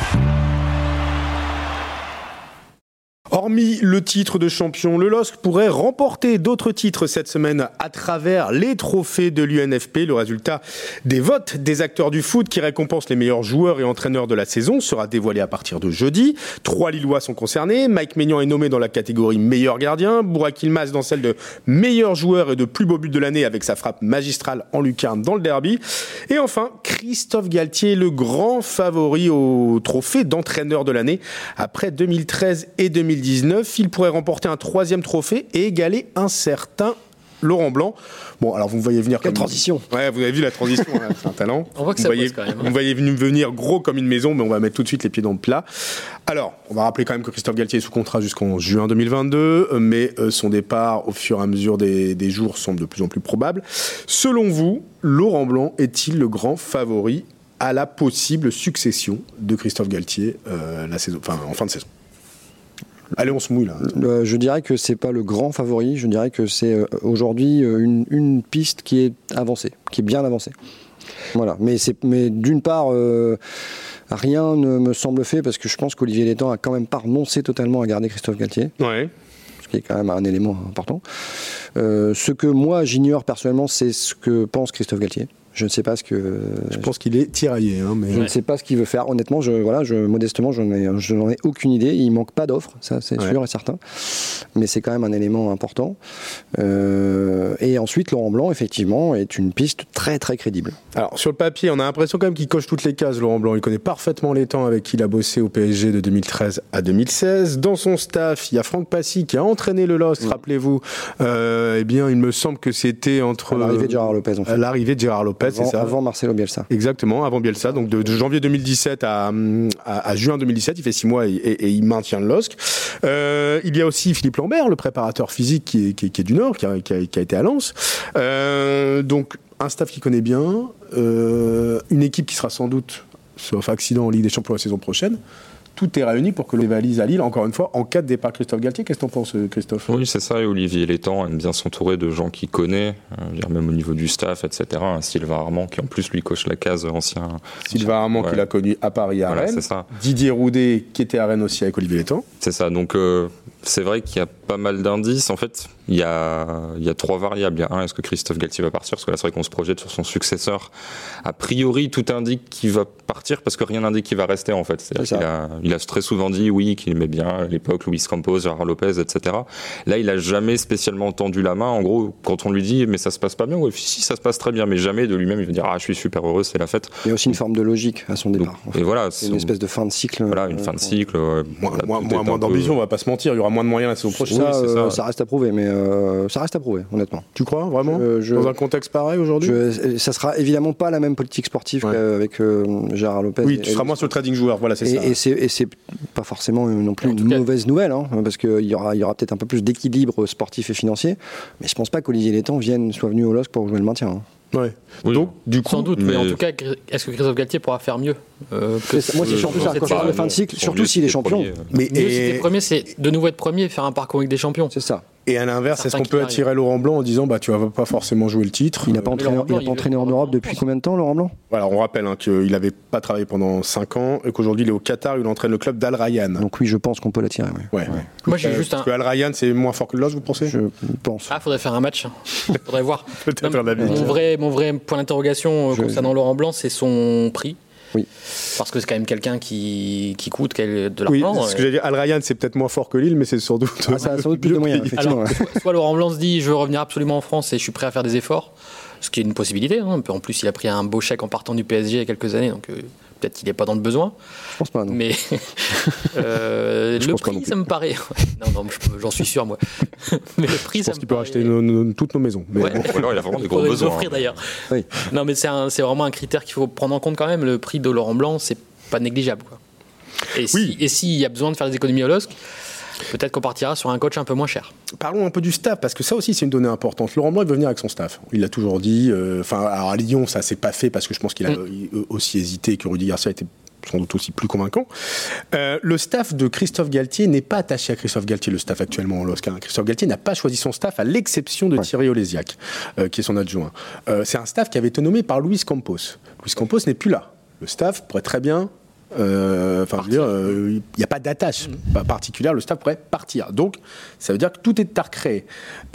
Speaker 2: Hormis le titre de champion, le LOSC pourrait remporter d'autres titres cette semaine à travers les trophées de l'UNFP. Le résultat des votes des acteurs du foot qui récompensent les meilleurs joueurs et entraîneurs de la saison sera dévoilé à partir de jeudi. Trois Lillois sont concernés. Mike Maignan est nommé dans la catégorie meilleur gardien. Bourak Ilmaz dans celle de meilleur joueur et de plus beau but de l'année avec sa frappe magistrale en lucarne dans le derby. Et enfin, Christophe Galtier, le grand favori au trophée d'entraîneur de l'année après 2013 et 2010 il pourrait remporter un troisième trophée et égaler un certain Laurent Blanc. Bon, alors vous me voyez venir
Speaker 4: comme. transition.
Speaker 2: Ouais, vous avez vu la transition, hein, c'est un talent.
Speaker 3: On voit que ça
Speaker 2: voyez,
Speaker 3: quand même.
Speaker 2: Hein. Vous voyez venir gros comme une maison, mais on va mettre tout de suite les pieds dans le plat. Alors, on va rappeler quand même que Christophe Galtier est sous contrat jusqu'en juin 2022, mais euh, son départ au fur et à mesure des, des jours semble de plus en plus probable. Selon vous, Laurent Blanc est-il le grand favori à la possible succession de Christophe Galtier euh, la saison, enfin, en fin de saison? Allez, on se mouille là.
Speaker 4: Euh, je dirais que c'est pas le grand favori. Je dirais que c'est euh, aujourd'hui euh, une, piste qui est avancée, qui est bien avancée. Voilà. Mais, mais d'une part, rien ne me semble fait parce que je pense qu'Olivier Létang a quand même pas renoncé totalement à garder Christophe Galtier.
Speaker 2: Ouais.
Speaker 4: Ce qui est quand même un élément important. ce que moi j'ignore personnellement, c'est ce que pense Christophe Galtier. Je ne sais pas ce que.
Speaker 2: Je pense qu'il est tiraillé. Hein, mais...
Speaker 4: Je ne sais pas ce qu'il veut faire. Honnêtement, je, voilà, je, modestement, je n'en ai, aucune idée. Il manque pas d'offres, ça c'est sûr et certain. Mais c'est quand même un élément important. Euh, et ensuite, Laurent Blanc, effectivement, est une piste très très crédible.
Speaker 2: Alors, sur le papier, on a l'impression quand même qu'il coche toutes les cases, Laurent Blanc. Il connaît parfaitement les temps avec qui il a bossé au PSG de 2013 à 2016. Dans son staff, il y a Franck Passy qui a entraîné le LOSC, rappelez-vous. Euh, eh bien, il me semble que c'était entre.
Speaker 4: L'arrivée de Gérard Lopez, en fait.
Speaker 2: L'arrivée de Gérard Lopez ça.
Speaker 4: Avant Marcelo Bielsa.
Speaker 2: Exactement, avant Bielsa. Donc de, janvier 2017 à, à, juin 2017, il fait six mois et, il maintient le LOSC. Euh, il y a aussi Philippe Lambert, le préparateur physique qui est, qui, est du Nord, qui a, qui a, été à Lens. Euh, donc un staff qui connaît bien, euh, une équipe qui sera sans doute, sauf accident en Ligue des Champions la saison prochaine tout est réuni pour que les valises à Lille, encore une fois, en cas de départ Christophe Galtier. Qu'est-ce que tu en penses, Christophe?
Speaker 5: Oui, c'est ça. Et Olivier Létang aime bien s'entourer de gens qu'il connaît, euh, même au niveau du staff, etc. Un Sylvain Armand qui, en plus, lui coche la case ancien.
Speaker 2: Sylvain Armand, qu'il a connu à Paris, à Rennes. Ça. Didier Roudet, qui était à Rennes aussi avec Olivier Létang.
Speaker 5: C'est ça. Donc, euh, c'est vrai qu'il y a pas mal d'indices. En fait, il y a, il y a trois variables. Il y a un, est-ce que Christophe Galtier va partir? Parce que là, c'est vrai qu'on se projette sur son successeur. A priori, tout indique qu'il va partir parce que rien n'indique qu'il va rester, en fait. Il a, il a très souvent dit, oui, qu'il aimait bien à l'époque Luis Campos, Gérard Lopez, etc. Là, il a jamais spécialement tendu la main. En gros, quand on lui dit, mais ça se passe pas bien, oui, si, ça se passe très bien, mais jamais de lui-même, il va dire, ah, je suis super heureux, c'est la fête.
Speaker 4: Il y a aussi une forme de logique à son départ.
Speaker 5: et voilà.
Speaker 4: C'est une espèce de fin de cycle.
Speaker 5: Voilà, une fin de cycle.
Speaker 2: moins, moins, d'ambition, on va pas se mentir. Il y aura moins de moyens la saison prochaine.
Speaker 4: Euh, ça, reste à prouver, mais euh, ça reste à prouver, honnêtement.
Speaker 2: Tu crois vraiment Dans un contexte pareil aujourd'hui
Speaker 4: Ça sera évidemment pas la même politique sportive qu'avec euh, Gérard Lopez.
Speaker 2: Oui, tu seras moins sur le trading joueur, voilà, c'est ça.
Speaker 4: Et c'est pas forcément non plus une mauvaise nouvelle, hein, parce qu'il y aura, y aura peut-être un peu plus d'équilibre sportif et financier, mais je pense pas qu'Olivier Létang vienne, soit venu au LOSC pour jouer le maintien. Hein.
Speaker 2: Ouais. Donc, du coup,
Speaker 3: sans doute, mais... en tout cas, est-ce que Christophe Galtier pourra faire mieux
Speaker 4: euh, Moi, c'est surtout ça, quand je de fin de cycle, surtout s'il est champion.
Speaker 3: Mais et... premier, c'est de nouveau être premier, faire un parcours avec des champions.
Speaker 4: C'est ça.
Speaker 2: Et à l'inverse, est-ce qu'on peut attirer Laurent Blanc en disant bah tu vas pas forcément jouer le titre
Speaker 4: Il n'a pas entraîné, il a pas entraîné en Europe depuis combien de temps, Laurent Blanc?
Speaker 2: Voilà, on rappelle hein, qu'il n'avait pas travaillé pendant 5 ans et qu'aujourd'hui il est au Qatar, il entraîne le club d'Al Rayyan.
Speaker 4: Donc oui, je pense qu'on peut l'attirer.
Speaker 2: Ouais. Moi j'ai juste Parce que Al Rayyan c'est moins fort que LOS, vous pensez?
Speaker 4: Je pense.
Speaker 3: Ah, faudrait faire un match. faudrait voir. mon vrai, mon vrai point d'interrogation euh, concernant Laurent Blanc, c'est son prix.
Speaker 4: Oui.
Speaker 3: Parce que c'est quand même quelqu'un qui, qui coûte de
Speaker 2: l'argent. Oui, ce que j'allais dire, Al Ryan, c'est peut-être moins fort que Lille, mais c'est sans doute.
Speaker 4: Ah, ça a sans doute plus de moyens, effectivement.
Speaker 3: soit Laurent Blanc se dit je veux revenir absolument en France et je suis prêt à faire des efforts, ce qui est une possibilité. Hein. En plus, il a pris un beau chèque en partant du PSG il y a quelques années, donc euh, peut-être qu'il n'est pas dans le besoin.
Speaker 4: Je pense pas, non.
Speaker 3: Mais euh, le prix, ça me paraît. non, non, j'en suis sûr, moi.
Speaker 2: mais le prix, je pense qu'il peut racheter toutes nos maisons.
Speaker 5: Mais alors, il a vraiment des gros besoins.
Speaker 3: offrir d'ailleurs. Oui. Non, mais c'est vraiment un critère qu'il faut prendre en compte quand même. Le prix de Laurent Blanc, c'est pas négligeable. Quoi. Et s'il si, y a besoin de faire des économies au LOSC, Peut-être qu'on partira sur un coach un peu moins cher.
Speaker 2: Parlons un peu du staff, parce que ça aussi, c'est une donnée importante. Laurent Blanc, il veut venir avec son staff. Il l'a toujours dit. Euh, enfin, à Lyon, ça s'est pas fait parce que je pense qu'il a mm. aussi hésité, que Rudy Garcia était sans doute aussi plus convaincant. Euh, le staff de Christophe Galtier n'est pas attaché à Christophe Galtier, le staff actuellement en LOSC. Christophe Galtier n'a pas choisi son staff, à l'exception de Thierry Olésiac, euh, qui est son adjoint. c'est un staff qui avait été nommé par Luis Campos. Luis Campos n'est plus là. Le staff pourrait très bien euh, enfin, il euh, n'y a pas d'attache mm. particulière, le staff pourrait partir. Donc, ça veut dire que tout est à recréer.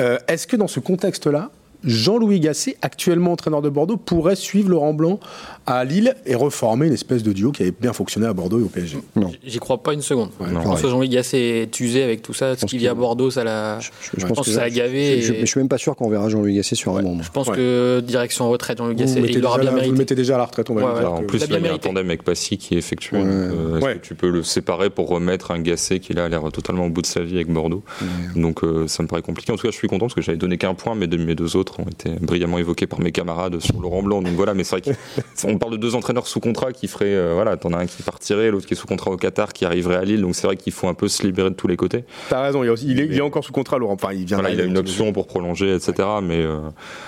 Speaker 2: Euh, est-ce que dans ce contexte-là, Jean-Louis Gasset, actuellement entraîneur de Bordeaux, pourrait suivre Laurent Blanc à Lille et reformer une espèce de duo qui avait bien fonctionné à Bordeaux et au PSG.
Speaker 3: Non. J'y crois pas une seconde. je pense que Jean-Louis Gasset est usé avec tout ça. Ce qui vient à Bordeaux, ça l'a. Je, pense, que, ça a gavé.
Speaker 4: Je, ne suis même pas sûr qu'on verra Jean-Louis Gasset sur un moment.
Speaker 3: Je pense que direction retraite, Jean-Louis Gasset, il aura bien mérité.
Speaker 2: Vous le mettez déjà à la retraite, on va
Speaker 5: dire. En plus, il y a un tandem avec Passy qui est effectué. Euh, est-ce que tu peux le séparer pour remettre un Gasset qui là a l'air totalement au bout de sa vie avec Bordeaux Donc euh, ça me paraît compliqué. En tout cas, je suis content parce que j'avais donné qu'un point, mais mes deux autres ont été brillamment évoqués par mes camarades sur Laurent Blanc. Donc voilà, mais c'est vrai qu'on parle de deux entraîneurs sous contrat qui ferait, euh, voilà, t'en as un qui partirait, l'autre qui est sous contrat au Qatar, qui arriverait à Lille, donc c'est vrai qu'il faut un peu se libérer de tous les côtés.
Speaker 2: T'as raison, il, il, est, encore sous contrat, Laurent. Enfin, il vient.
Speaker 5: il a une option pour prolonger, etc. Mais euh,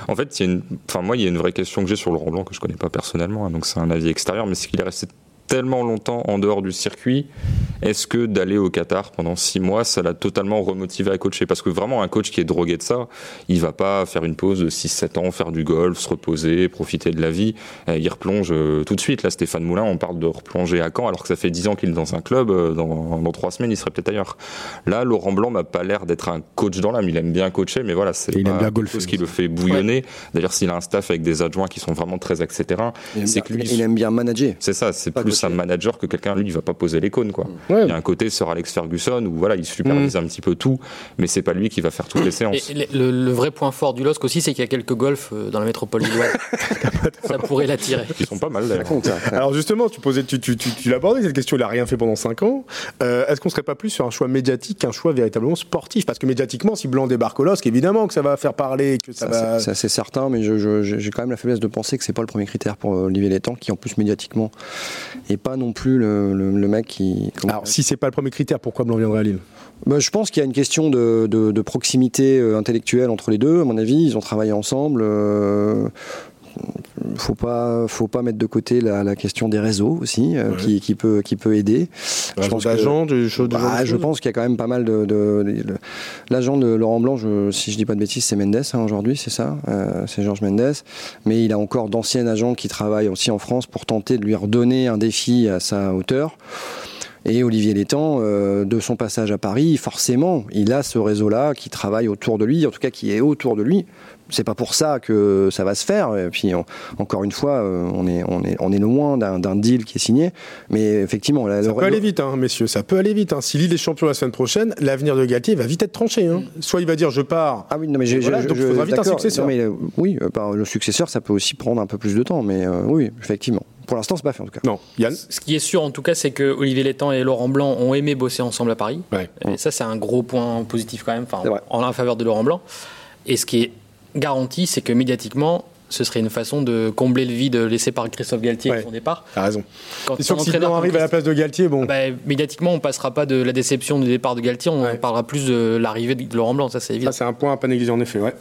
Speaker 5: en fait, il y a une, enfin moi, il y a une vraie question que j'ai sur Laurent Blanc que je connais pas personnellement, hein, donc c'est un avis extérieur, mais c'est qu'il est resté tellement longtemps en dehors du circuit, est-ce que d'aller au Qatar pendant six mois, ça l'a totalement remotivé à coacher? Parce que vraiment, un coach qui est drogué de ça, il va pas faire une pause de 6-7 ans, faire du golf, se reposer, profiter de la vie. Euh, il replonge euh, tout de suite. Là, Stéphane Moulin, on parle de replonger à Caen, alors que ça fait 10 ans qu'il est dans un club. Euh, dans, dans 3 semaines, il serait peut-être ailleurs. Là, Laurent Blanc m'a pas l'air d'être un coach dans l'âme. Il aime bien coacher, mais voilà, c'est pas quelque chose qui le fait bouillonner. D'ailleurs, s'il a un staff avec des adjoints qui sont vraiment très axés terrain,
Speaker 4: c'est que lui. Il aime bien manager.
Speaker 5: C'est ça, c'est plus un manager que quelqu'un, lui, il va pas poser les cônes, quoi. Il y a un côté sur Alex Ferguson où voilà, il supervise mm. un petit peu tout, mais c'est pas lui qui va faire toutes les séances.
Speaker 3: le, vrai point fort du LOSC aussi, c'est qu'il y a quelques golfs euh, dans la métropole lilloise. ça pourrait l'attirer.
Speaker 5: Ils sont pas mal
Speaker 2: Alors justement, tu posais, tu, tu, tu, l'abordais cette question. Il a rien fait pendant 5 ans. Euh, est-ce qu'on serait pas plus sur un choix médiatique qu'un choix véritablement sportif? Parce que médiatiquement, si Blanc débarque au LOSC, évidemment que ça va faire parler, que ça, va.
Speaker 4: C'est assez certain, mais j'ai quand même la faiblesse de penser que c'est pas le premier critère pour euh, Olivier Létang, qui en plus médiatiquement est pas non plus le, le mec qui.
Speaker 2: Alors, si c'est pas le premier critère, pourquoi Blanc viendrait à Lille?
Speaker 4: Bah, Je pense qu'il y a une question de, proximité euh, intellectuelle entre les deux, à mon avis. Ils ont travaillé ensemble. Euh, faut pas faut pas mettre de côté la, question des réseaux aussi euh, qui, peut qui peut aider.
Speaker 2: Je pense d'agents
Speaker 4: bah, je pense qu'il y a quand même pas mal de, l'agent de Laurent Blanc si je dis pas de bêtises c'est Mendes hein, aujourd'hui c'est ça c'est Georges Mendes. Mais il a encore d'anciens agents qui travaillent aussi en France pour tenter de lui redonner un défi à sa hauteur Et Olivier Létang, de son passage à Paris, forcément, il a ce réseau-là qui travaille autour de lui, en tout cas qui est autour de lui, c'est pas pour ça que ça va se faire. Et puis encore une fois, euh, on est, on est, on est loin d'un deal qui est signé. Mais effectivement,
Speaker 2: ça peut aller vite, hein, messieurs. Ça peut aller vite. Hein. Si Lille est champion la semaine prochaine, l'avenir de Galtier va vite être tranché. Hein. Soit il va dire je pars.
Speaker 4: Ah oui, non mais je,
Speaker 2: voilà, donc il faudra vite un successeur.
Speaker 4: mais, euh, oui, euh, le successeur, ça peut aussi prendre un peu plus de temps. Mais oui, effectivement. Pour l'instant, c'est pas fait en tout cas.
Speaker 2: Non, Yann.
Speaker 3: Ce qui est sûr en tout cas, c'est que Olivier Létang et Laurent Blanc ont aimé bosser ensemble à Paris. Et ça, c'est un gros point positif quand même, enfin, en faveur de Laurent Blanc. Et ce qui est garantie, c'est que médiatiquement, ce serait une façon de combler le vide laissé par Christophe Galtier à son départ.
Speaker 2: T'as raison. Quand sûr que si arrive à la place de Galtier, bon.
Speaker 3: Bah, médiatiquement, on passera pas de la déception du départ de Galtier, on parlera plus de l'arrivée de Laurent Blanc, ça c'est évident.
Speaker 2: Ça c'est un point à pas négliger en effet, ouais.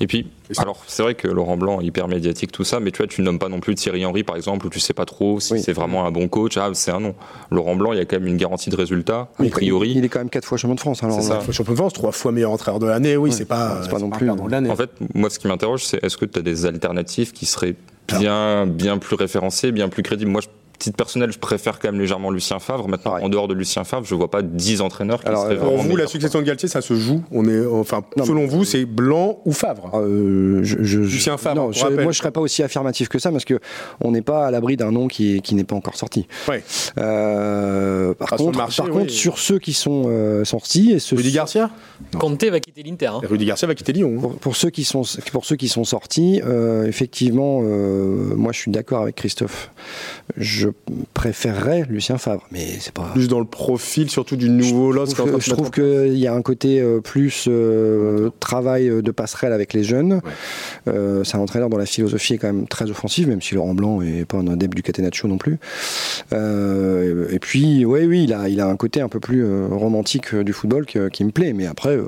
Speaker 5: Et puis, alors c'est vrai que Laurent Blanc hyper médiatique tout ça, mais tu vois, tu nommes pas non plus Thierry Henry par exemple, où tu sais pas trop si c'est vraiment un bon coach. Ah, c'est un nom. Laurent Blanc, il y a quand même une garantie de résultat. a priori,
Speaker 4: il est quand même quatre fois champion de France. Alors,
Speaker 2: c'est ça. Fois champion de France, trois fois meilleur entraîneur de l'année. Oui, c'est pas,
Speaker 4: pas non plus.
Speaker 5: En fait, moi, ce qui m'interroge, c'est est-ce que tu as des alternatives qui seraient bien, bien plus référencé, bien plus crédible. Moi, je titre personnel, je préfère quand même légèrement Lucien Favre. Maintenant, en dehors de Lucien Favre, je vois pas 10 entraîneurs qui Alors, seraient
Speaker 2: Pour vous, la succession de Galtier, ça se joue. On est, enfin, selon vous, c'est Blanc ou Favre?
Speaker 4: Euh, je, Lucien Favre. Non, moi, je serais pas aussi affirmatif que ça parce que on n'est pas à l'abri d'un nom qui, qui n'est pas encore sorti.
Speaker 2: Ouais.
Speaker 4: Euh, par contre, par contre sur ceux qui sont euh, sortis et ceux
Speaker 2: Rudy Garcia?
Speaker 3: Conte va quitter l'Inter. Hein.
Speaker 2: Rudy Garcia va quitter Lyon.
Speaker 4: Pour, pour, ceux qui sont pour ceux qui sont sortis, euh, effectivement, euh, moi, je suis d'accord avec Christophe. Je préfère Lucien Favre, mais c'est pas.
Speaker 2: Plus dans le profil, surtout du nouveau LOSC.
Speaker 4: Je trouve qu'il y a un côté euh, plus euh, travail de passerelle avec les jeunes. Euh, c'est un entraîneur dont la philosophie est quand même très offensive, même si Laurent Blanc est pas un adepte du Catenaccio non plus. et puis, oui, oui, il a, il a un côté un peu plus romantique du football qui me plaît, mais après.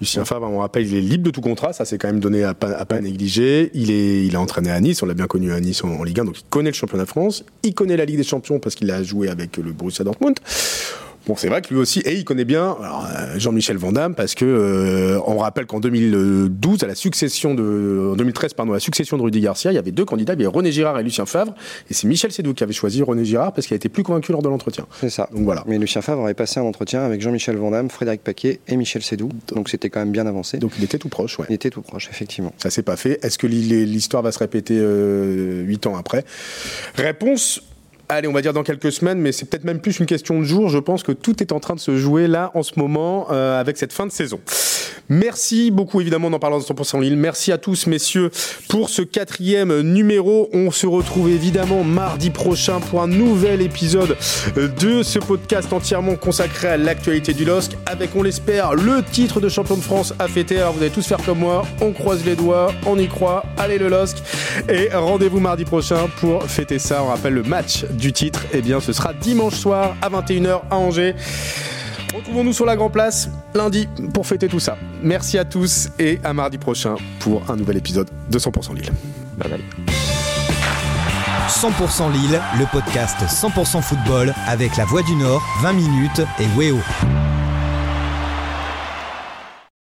Speaker 2: Lucien Favre, on rappelle, il est libre de tout contrat, ça c'est quand même donné à pas, à pas négliger. Il est, il a entraîné à Nice, on l'a bien connu à Nice en, en Ligue 1, donc il connaît le championnat de France, il connaît la Ligue des Champions parce qu'il a joué avec le Borussia Dortmund. Bon, c'est vrai que lui aussi, et il connaît bien euh, Jean-Michel Vandamme parce que euh, on rappelle qu'en 2012, à la succession de, en 2013, pardon, à la succession de Rudy Garcia, il y avait deux candidats, il y avait René Girard et Lucien Favre, et c'est Michel Sédou qui avait choisi René Girard parce qu'il a été plus convaincu lors de l'entretien.
Speaker 4: C'est ça. Donc voilà. Mais Lucien Favre avait passé un entretien avec Jean-Michel Vandamme, Frédéric Paquet et Michel Sédou, donc c'était quand même bien avancé.
Speaker 2: Donc il était tout proche, ouais.
Speaker 4: Il était tout proche, effectivement.
Speaker 2: Ça s'est pas fait. Est-ce que l'histoire va se répéter euh, huit ans après? Réponse allez, on va dire dans quelques semaines, mais c'est peut-être même plus une question de jour. Je pense que tout est en train de se jouer là en ce moment euh, avec cette fin de saison. Merci beaucoup, évidemment, en parlant de 100% Lille. Merci à tous, messieurs, pour ce quatrième numéro. On se retrouve évidemment mardi prochain pour un nouvel épisode de ce podcast entièrement consacré à l'actualité du LOSC, avec, on l'espère, le titre de champion de France à fêter. Alors vous allez tous faire comme moi, on croise les doigts, on y croit. Allez le LOSC et rendez-vous mardi prochain pour fêter ça. On rappelle le match du titre, eh bien ce sera dimanche soir à 21h à Angers. Retrouvons-nous sur la Grand Place lundi pour fêter tout ça. Merci à tous et à mardi prochain pour un nouvel épisode de 100% Lille.
Speaker 5: Bye bye.
Speaker 1: 100% Lille, le podcast 100% football avec la Voix du Nord, 20 minutes et Weo.